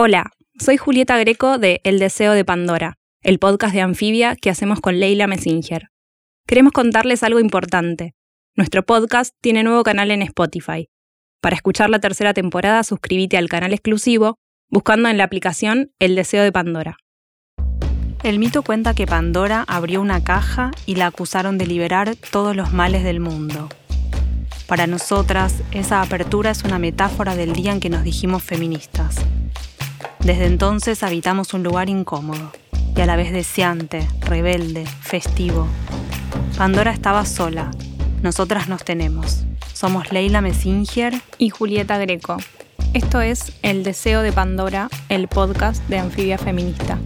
Hola, soy Julieta Greco de El Deseo de Pandora, el podcast de Anfibia que hacemos con Leila Messinger. Queremos contarles algo importante. Nuestro podcast tiene nuevo canal en Spotify. Para escuchar la tercera temporada, suscríbete al canal exclusivo buscando en la aplicación El Deseo de Pandora. El mito cuenta que Pandora abrió una caja y la acusaron de liberar todos los males del mundo. Para nosotras, esa apertura es una metáfora del día en que nos dijimos feministas. Desde entonces habitamos un lugar incómodo y a la vez deseante, rebelde, festivo. Pandora estaba sola. Nosotras nos tenemos. Somos Leila Messinger y Julieta Greco. Esto es El Deseo de Pandora, el podcast de Anfibia Feminista.